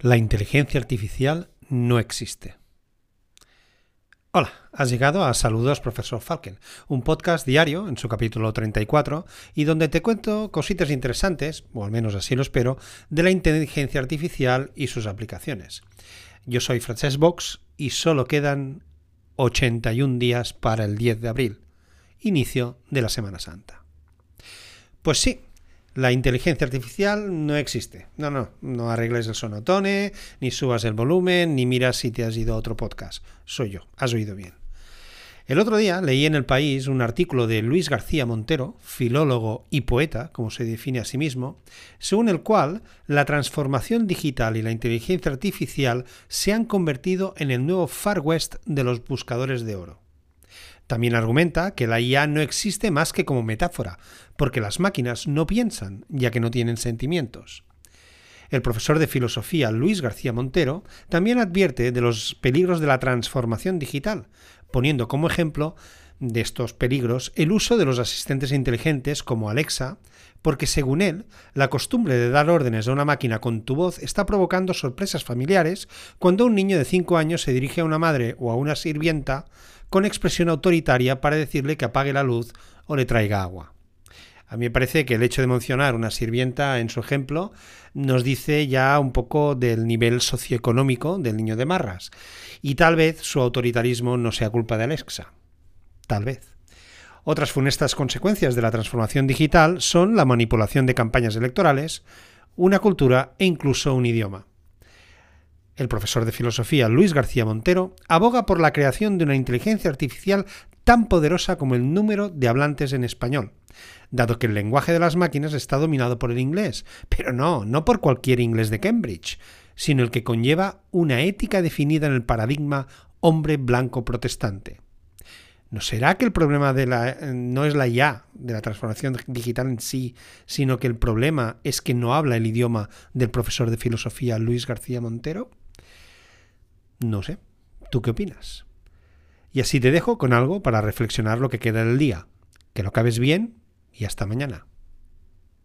La inteligencia artificial no existe. Hola, has llegado a Saludos Profesor Falken, un podcast diario en su capítulo 34 y donde te cuento cositas interesantes, o al menos así lo espero, de la inteligencia artificial y sus aplicaciones. Yo soy Francesc Box y solo quedan 81 días para el 10 de abril, inicio de la Semana Santa. Pues sí, la inteligencia artificial no existe. No, no, no arregles el sonotone, ni subas el volumen, ni miras si te has ido a otro podcast. Soy yo, has oído bien. El otro día leí en El País un artículo de Luis García Montero, filólogo y poeta, como se define a sí mismo, según el cual la transformación digital y la inteligencia artificial se han convertido en el nuevo Far West de los buscadores de oro. También argumenta que la IA no existe más que como metáfora, porque las máquinas no piensan, ya que no tienen sentimientos. El profesor de filosofía Luis García Montero también advierte de los peligros de la transformación digital, poniendo como ejemplo de estos peligros el uso de los asistentes inteligentes como Alexa, porque según él, la costumbre de dar órdenes a una máquina con tu voz está provocando sorpresas familiares cuando un niño de 5 años se dirige a una madre o a una sirvienta con expresión autoritaria para decirle que apague la luz o le traiga agua. A mí me parece que el hecho de mencionar una sirvienta en su ejemplo nos dice ya un poco del nivel socioeconómico del niño de Marras. Y tal vez su autoritarismo no sea culpa de Alexa. Tal vez. Otras funestas consecuencias de la transformación digital son la manipulación de campañas electorales, una cultura e incluso un idioma. El profesor de filosofía Luis García Montero aboga por la creación de una inteligencia artificial tan poderosa como el número de hablantes en español, dado que el lenguaje de las máquinas está dominado por el inglés, pero no, no por cualquier inglés de Cambridge, sino el que conlleva una ética definida en el paradigma hombre blanco protestante. ¿No será que el problema de la, no es la IA, de la transformación digital en sí, sino que el problema es que no habla el idioma del profesor de filosofía Luis García Montero? No sé. ¿Tú qué opinas? Y así te dejo con algo para reflexionar lo que queda del día. Que lo acabes bien y hasta mañana.